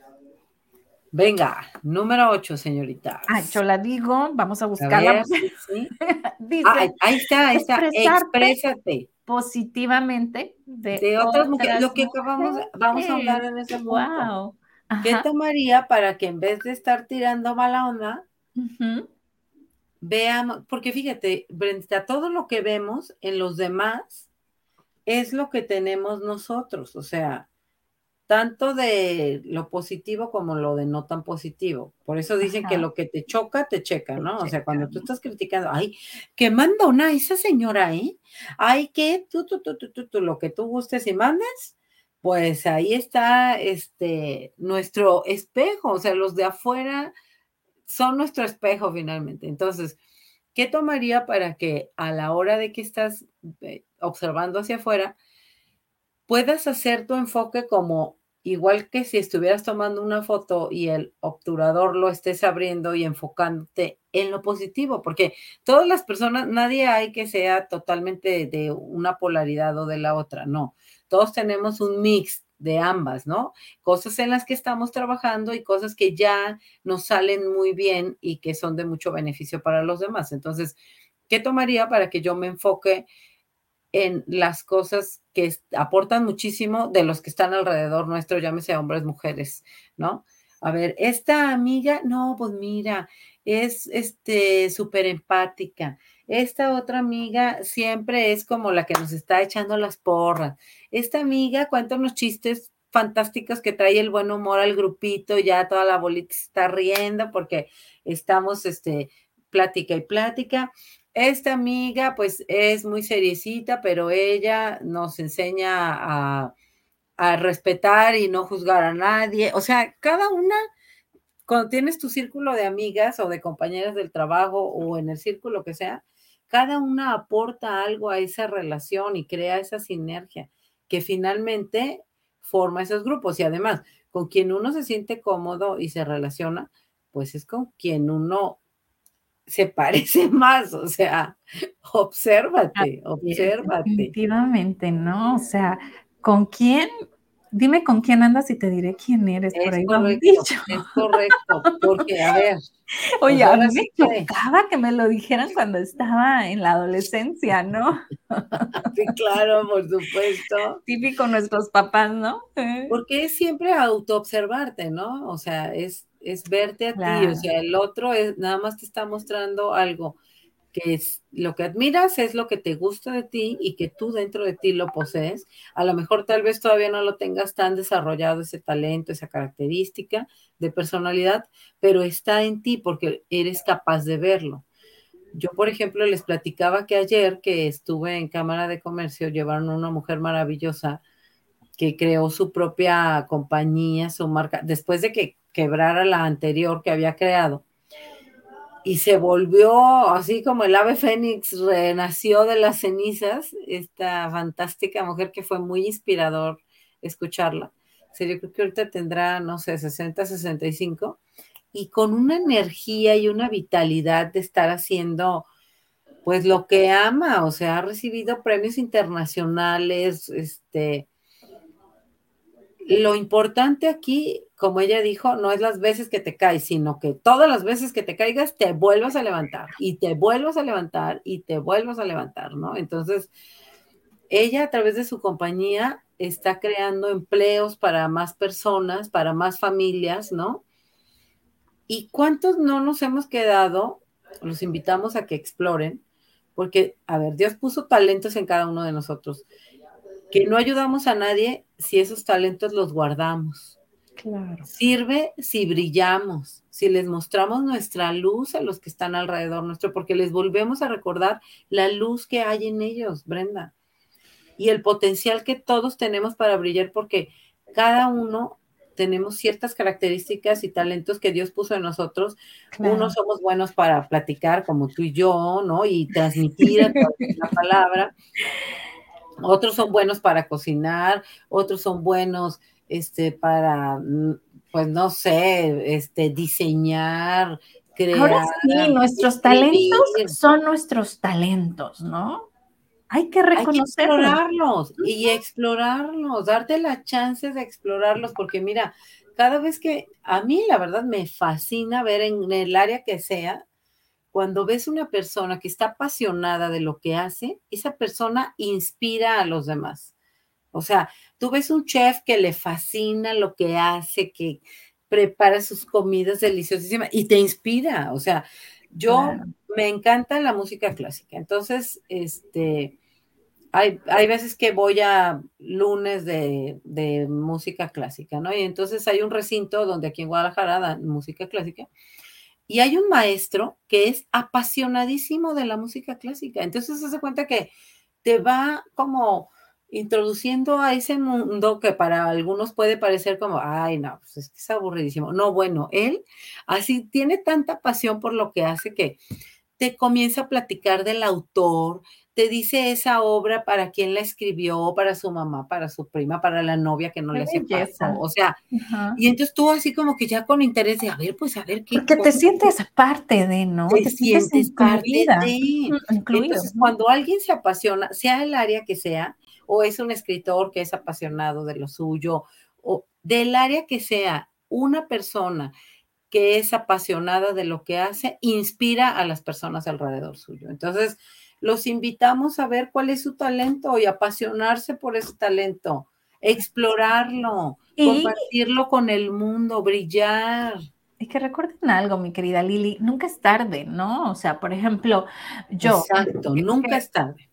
Venga, número 8, señorita. Ah, yo la digo, vamos a buscarla. Ah, ahí está, ahí está. Exprésate. Positivamente de, otras, mujeres. Lo que acabamos, vamos a hablar en ese wow. ¿Qué tomaría para que en vez de estar tirando mala onda, veamos, porque fíjate, Brenda, todo lo que vemos en los demás es lo que tenemos nosotros, o sea, tanto de lo positivo como lo de no tan positivo. Por eso dicen que lo que te choca, te checa, ¿no? o sea, cuando tú estás criticando, ay, qué mandona esa señora, ¿eh? Ay, que tú, tú, tú, tú, tú, lo que tú gustes y mandes, pues ahí está este nuestro espejo, o sea, los de afuera son nuestro espejo finalmente. Entonces, ¿qué tomaría para que a la hora de que estás eh, observando hacia afuera, puedas hacer tu enfoque como igual que si estuvieras tomando una foto y el obturador lo estés abriendo y enfocándote en lo positivo, porque todas las personas, nadie hay que sea totalmente de una polaridad o de la otra, no. Todos tenemos un mix de ambas, ¿no? Cosas en las que estamos trabajando y cosas que ya nos salen muy bien y que son de mucho beneficio para los demás. Entonces, ¿qué tomaría para que yo me enfoque en las cosas que aportan muchísimo de los que están alrededor nuestro, llámese hombres, mujeres, ¿no? A ver, esta amiga, no, pues mira, es este súper empática. Esta otra amiga siempre es como la que nos está echando las porras. Esta amiga cuenta unos chistes fantásticos que trae el buen humor al grupito, ya toda la bolita está riendo porque estamos, este, plática y plática. Esta amiga, pues, es muy seriecita, pero ella nos enseña a, a respetar y no juzgar a nadie. O sea, cada una cuando tienes tu círculo de amigas o de compañeras del trabajo o en el círculo que sea, cada una aporta algo a esa relación y crea esa sinergia que finalmente forma esos grupos. Y además, con quien uno se siente cómodo y se relaciona, pues es con quien uno se parece más, o sea, obsérvate, obsérvate. Definitivamente, ¿no? O sea, ¿con quién dime con quién andas y te diré quién eres. Es por ahí correcto, es correcto, porque a ver. Oye, a mí me chocaba que me lo dijeran cuando estaba en la adolescencia, ¿no? Sí, claro, por supuesto. Típico nuestros papás, ¿no? Porque es siempre autoobservarte, ¿no? O sea, es, es verte a ti, o sea, el otro es, nada más te está mostrando algo que es lo que admiras es lo que te gusta de ti y que tú dentro de ti lo posees. A lo mejor tal vez todavía no lo tengas tan desarrollado ese talento, esa característica de personalidad, pero está en ti porque eres capaz de verlo. Yo, por ejemplo, les platicaba que ayer que estuve en Cámara de Comercio, llevaron una mujer maravillosa que creó su propia compañía, su marca, después de que quebrara la anterior que había creado y se volvió así como el ave fénix renació de las cenizas, esta fantástica mujer que fue muy inspirador escucharla. yo creo que ahorita tendrá, no sé, 60, 65, y con una energía y una vitalidad de estar haciendo pues lo que ama, o sea, ha recibido premios internacionales, este, lo importante aquí, como ella dijo, no es las veces que te caes, sino que todas las veces que te caigas te vuelvas a levantar y te vuelvas a levantar y te vuelvas a levantar, ¿no? Entonces, ella a través de su compañía está creando empleos para más personas, para más familias, ¿no? ¿Y cuántos no nos hemos quedado? Los invitamos a que exploren, porque, a ver, Dios puso talentos en cada uno de nosotros que no ayudamos a nadie si esos talentos los guardamos. Claro. Sirve si brillamos, si les mostramos nuestra luz a los que están alrededor nuestro, porque les volvemos a recordar la luz que hay en ellos, Brenda, y el potencial que todos tenemos para brillar, porque cada uno tenemos ciertas características y talentos que Dios puso en nosotros. Unos somos buenos para platicar, como tú y yo, ¿no? Y transmitir la palabra otros son buenos para cocinar, otros son buenos este, para, mm, pues no sé, este, diseñar, crear. Ahora sí, nuestros talentos son nuestros talentos, ¿no? Hay que reconocerlos. explorarlos y explorarlos, darte la chance de explorarlos, porque mira, cada vez que a mí la verdad me fascina ver en el área que sea, cuando ves una persona que está apasionada de lo que hace, esa persona inspira a los demás. O sea, tú ves un chef que le fascina lo que hace, que prepara sus comidas deliciosísimas y te inspira. O sea, yo me encanta la música clásica. Entonces, este, hay, veces que voy a lunes de, música clásica, ¿no? Y entonces hay un recinto donde aquí en Guadalajara dan música clásica. Y hay un maestro que es apasionadísimo de la música clásica. Entonces se hace cuenta que te va como introduciendo a ese mundo que para algunos puede parecer como, ay, no, pues es que es aburridísimo. No, bueno, él así tiene tanta pasión por lo que hace que te comienza a platicar del autor, te dice esa obra para quién la escribió, para su mamá, para su prima, para la novia que no le hace caso. O sea, y entonces tú así como que ya con interés de, a ver, pues a ver qué. Porque te sientes parte de, ¿no? Te, sientes parte de. Entonces, cuando alguien se apasiona, sea el área que sea, o es un escritor que es apasionado de lo suyo, o del área que sea, una persona que es apasionada de lo que hace, inspira a las personas alrededor suyo. Entonces, los invitamos a ver cuál es su talento y apasionarse por ese talento, explorarlo, compartirlo con el mundo, brillar. Y que recuerden algo, mi querida Lili, nunca es tarde, ¿no? O sea, por ejemplo, yo. Exacto, nunca es tarde.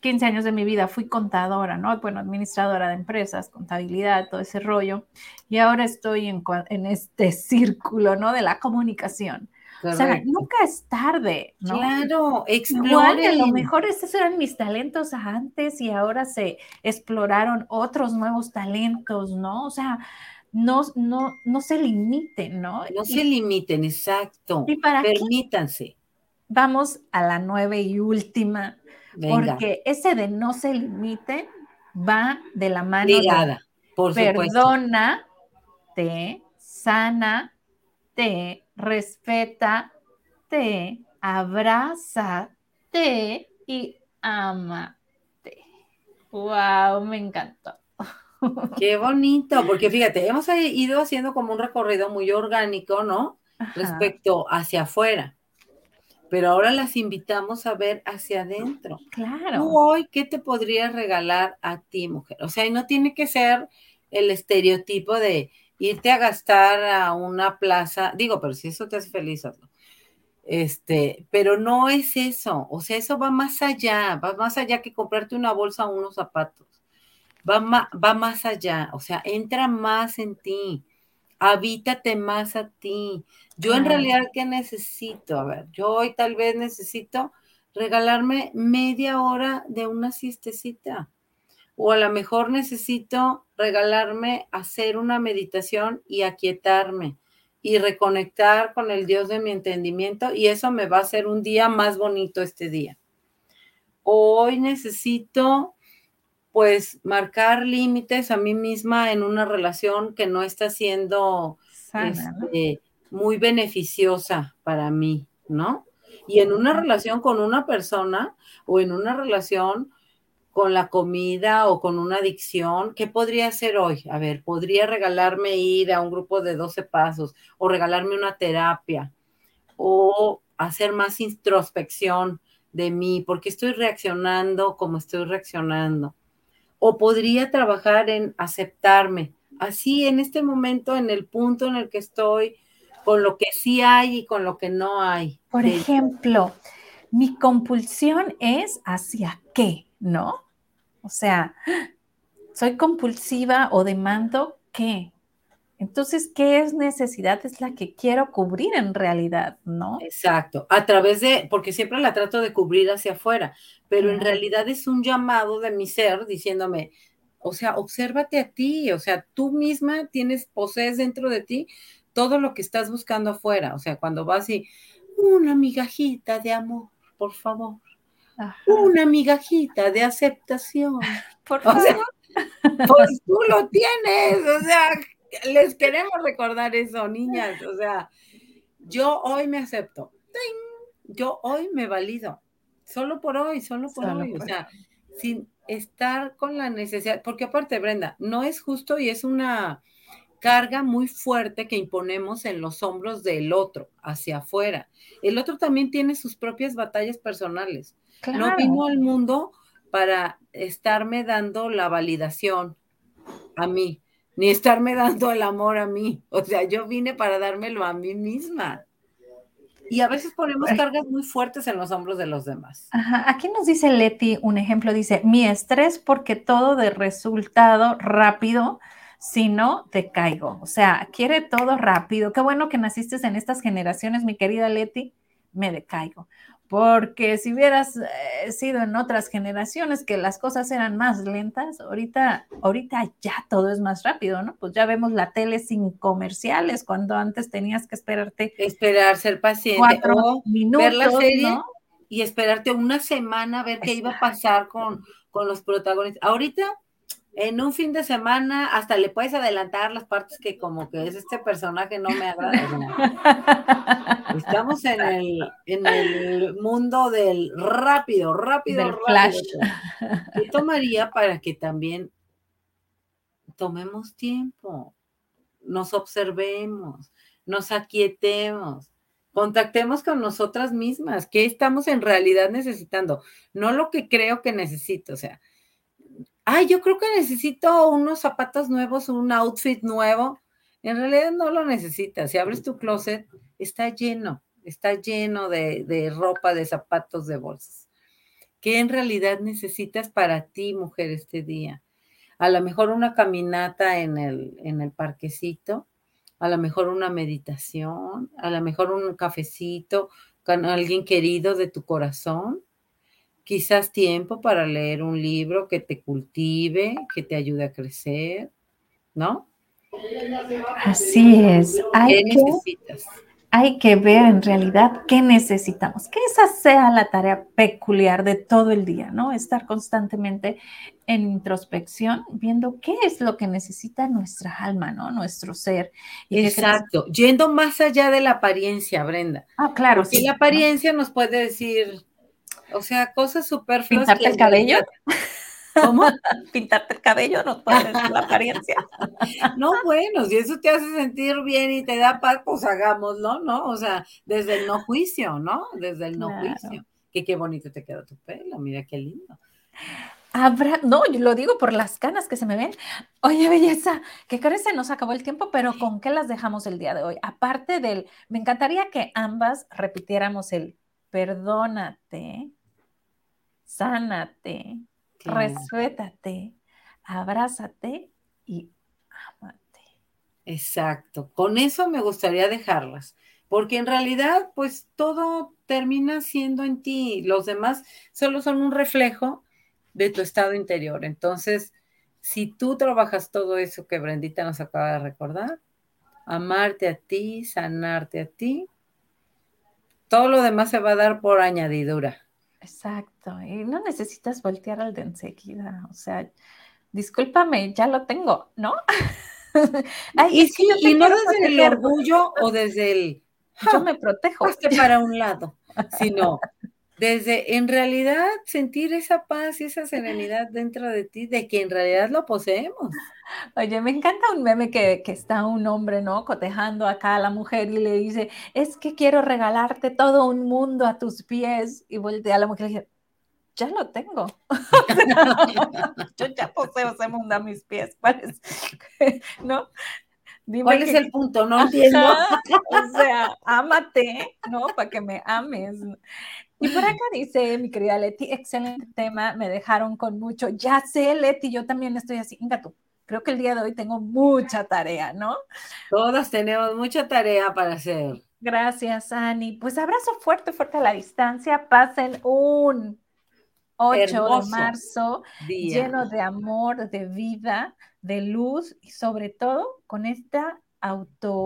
15 años de mi vida fui contadora, ¿no? Bueno, administradora de empresas, contabilidad, todo ese rollo. Y ahora estoy en, en este círculo, ¿no? De la comunicación. O sea, nunca es tarde, ¿no? Claro, exploren. a lo mejor esos eran mis talentos antes y ahora se exploraron otros nuevos talentos, ¿no? O sea, no, no, no se limiten, ¿no? No se limiten, exacto. Y para Permítanse. Vamos a la nueva y última, porque ese de no se limiten va de la mano Ligada, por perdona, te sana, te respeta, te abraza, te y amate. Wow, me encantó. Qué bonito, porque fíjate, hemos ido haciendo como un recorrido muy orgánico, ¿no? Respecto hacia afuera. Pero ahora las invitamos a ver hacia adentro. Claro. Tú hoy, ¿qué te podría regalar a ti, mujer? O sea, y no tiene que ser el estereotipo de irte a gastar a una plaza, digo, pero si eso te hace feliz, hazlo. Este, pero no es eso, o sea, eso va más allá, va más allá que comprarte una bolsa o unos zapatos. Va, va más allá, o sea, entra más en ti, habítate más a ti. Yo en realidad, ¿qué necesito? A ver, yo hoy tal vez necesito regalarme media hora de una siestecita o a lo mejor necesito regalarme hacer una meditación y aquietarme y reconectar con el Dios de mi entendimiento y eso me va a hacer un día más bonito este día. Hoy necesito pues marcar límites a mí misma en una relación que no está siendo este, muy beneficiosa para mí, ¿no? Y en una relación con una persona o en una relación con la comida o con una adicción, ¿qué podría hacer hoy? A ver, podría regalarme ir a un grupo de 12 pasos o regalarme una terapia o hacer más introspección de mí, porque estoy reaccionando como estoy reaccionando. O podría trabajar en aceptarme, así en este momento, en el punto en el que estoy, con lo que sí hay y con lo que no hay. Por ejemplo, mi compulsión es hacia qué, ¿no? O sea, soy compulsiva o demando qué. Entonces, ¿qué es necesidad? Es la que quiero cubrir en realidad, ¿no? Exacto, a través de, porque siempre la trato de cubrir hacia afuera, pero en realidad es un llamado de mi ser diciéndome, o sea, obsérvate a ti, o sea, tú misma tienes, posees dentro de ti todo lo que estás buscando afuera, o sea, cuando vas y, una migajita de amor, por favor, una migajita de aceptación. Por favor. pues tú lo tienes, o sea, les queremos recordar eso, niñas, o sea, yo hoy me acepto, yo hoy me valido, solo por hoy, solo por hoy, o sea, sin estar con la necesidad, porque aparte, Brenda, no es justo y es una carga muy fuerte que imponemos en los hombros del otro, hacia afuera. El otro también tiene sus propias batallas personales. No vino al mundo para estarme dando la validación a mí, ni estarme dando el amor a mí. O sea, yo vine para dármelo a mí misma. Y a veces ponemos cargas muy fuertes en los hombros de los demás. Ajá. Aquí nos dice Leti un ejemplo, dice, mi estrés porque todo de resultado rápido, si no, te caigo. O sea, quiere todo rápido. Qué bueno que naciste en estas generaciones, mi querida Leti, me decaigo porque si hubieras eh, sido en otras generaciones que las cosas eran más lentas, ahorita, ahorita ya todo es más rápido, ¿no? Pues ya vemos la tele sin comerciales, cuando antes tenías que esperarte. Esperar, ser paciente, cuatro minutos, ver la serie y esperarte una semana a ver qué iba a pasar con, con los protagonistas. Ahorita en un fin de semana hasta le puedes adelantar las partes que como que es este personaje no me agrada. Estamos en el, en el mundo del rápido, rápido, rápido. Flash. ¿Qué tomaría para que también tomemos tiempo, nos observemos, nos aquietemos, contactemos con nosotras mismas, qué estamos en realidad necesitando, no lo que creo que necesito, o sea, ay, yo creo que necesito unos zapatos nuevos, un outfit nuevo. En realidad no lo necesitas. Si abres tu closet, está lleno, está lleno de, ropa, de zapatos, de bolsas. ¿Qué en realidad necesitas para ti, mujer, este día? A lo mejor una caminata en el, en el parquecito, a lo mejor una meditación, a lo mejor un cafecito con alguien querido de tu corazón quizás tiempo para leer un libro que te cultive, que te ayude a crecer, ¿no? Así es. Hay ¿Qué que, necesitas? Hay que ver en realidad qué necesitamos, que esa sea la tarea peculiar de todo el día, ¿no? Estar constantemente en introspección, viendo qué es lo que necesita nuestra alma, ¿no? Nuestro ser. Exacto, yendo más allá de la apariencia, Brenda. Ah, claro. Porque la apariencia nos puede decir, o sea, cosas súper ¿Pintarte el cabello? ¿Cómo? Pintarte el cabello no puede la apariencia. No, bueno, si eso te hace sentir bien y te da paz, pues hagámoslo, ¿no? O sea, desde el no juicio, ¿no? Desde el no juicio. Que qué bonito te quedó tu pelo, mira qué lindo. Habrá, no, yo lo digo por las canas que se me ven. Oye, belleza, que se nos acabó el tiempo, pero ¿con qué las dejamos el día de hoy? Aparte del, me encantaría que ambas repitiéramos el perdónate, sánate, respetate, abrázate y ámate. Exacto. Con eso me gustaría dejarlas, porque en realidad, pues todo termina siendo en ti. Los demás solo son un reflejo de tu estado interior. Entonces, si tú trabajas todo eso que Brendita nos acaba de recordar, amarte a ti, sanarte a ti, todo lo demás se va a dar por añadidura. Exacto, y no necesitas voltear al de enseguida, o sea, discúlpame, ya lo tengo, ¿no? y sí, y no desde el orgullo o desde el yo me protejo. para un lado, sino desde en realidad sentir esa paz y esa serenidad dentro de ti, de que en realidad lo poseemos. Oye, me encanta un meme que, que, está un hombre, ¿no? Cotejando acá a la mujer y le dice, es que quiero regalarte todo un mundo a tus pies. Y voltea a la mujer y le dice, ya lo tengo. Yo ya poseo ese mundo a mis pies. ¿Cuál ¿No? ¿Cuál es el punto? No entiendo. o sea, ámate, ¿no? Para que me ames. Y por acá dice mi querida Leti, excelente tema, me dejaron con mucho. Ya sé, Leti, yo también estoy así. Venga tú, creo que el día de hoy tengo mucha tarea, ¿no? Todas tenemos mucha tarea para hacer. Gracias, Ani. Pues abrazo fuerte, fuerte a la distancia. Pasen un 8 de marzo lleno de amor, de vida, de luz y sobre todo con esta auto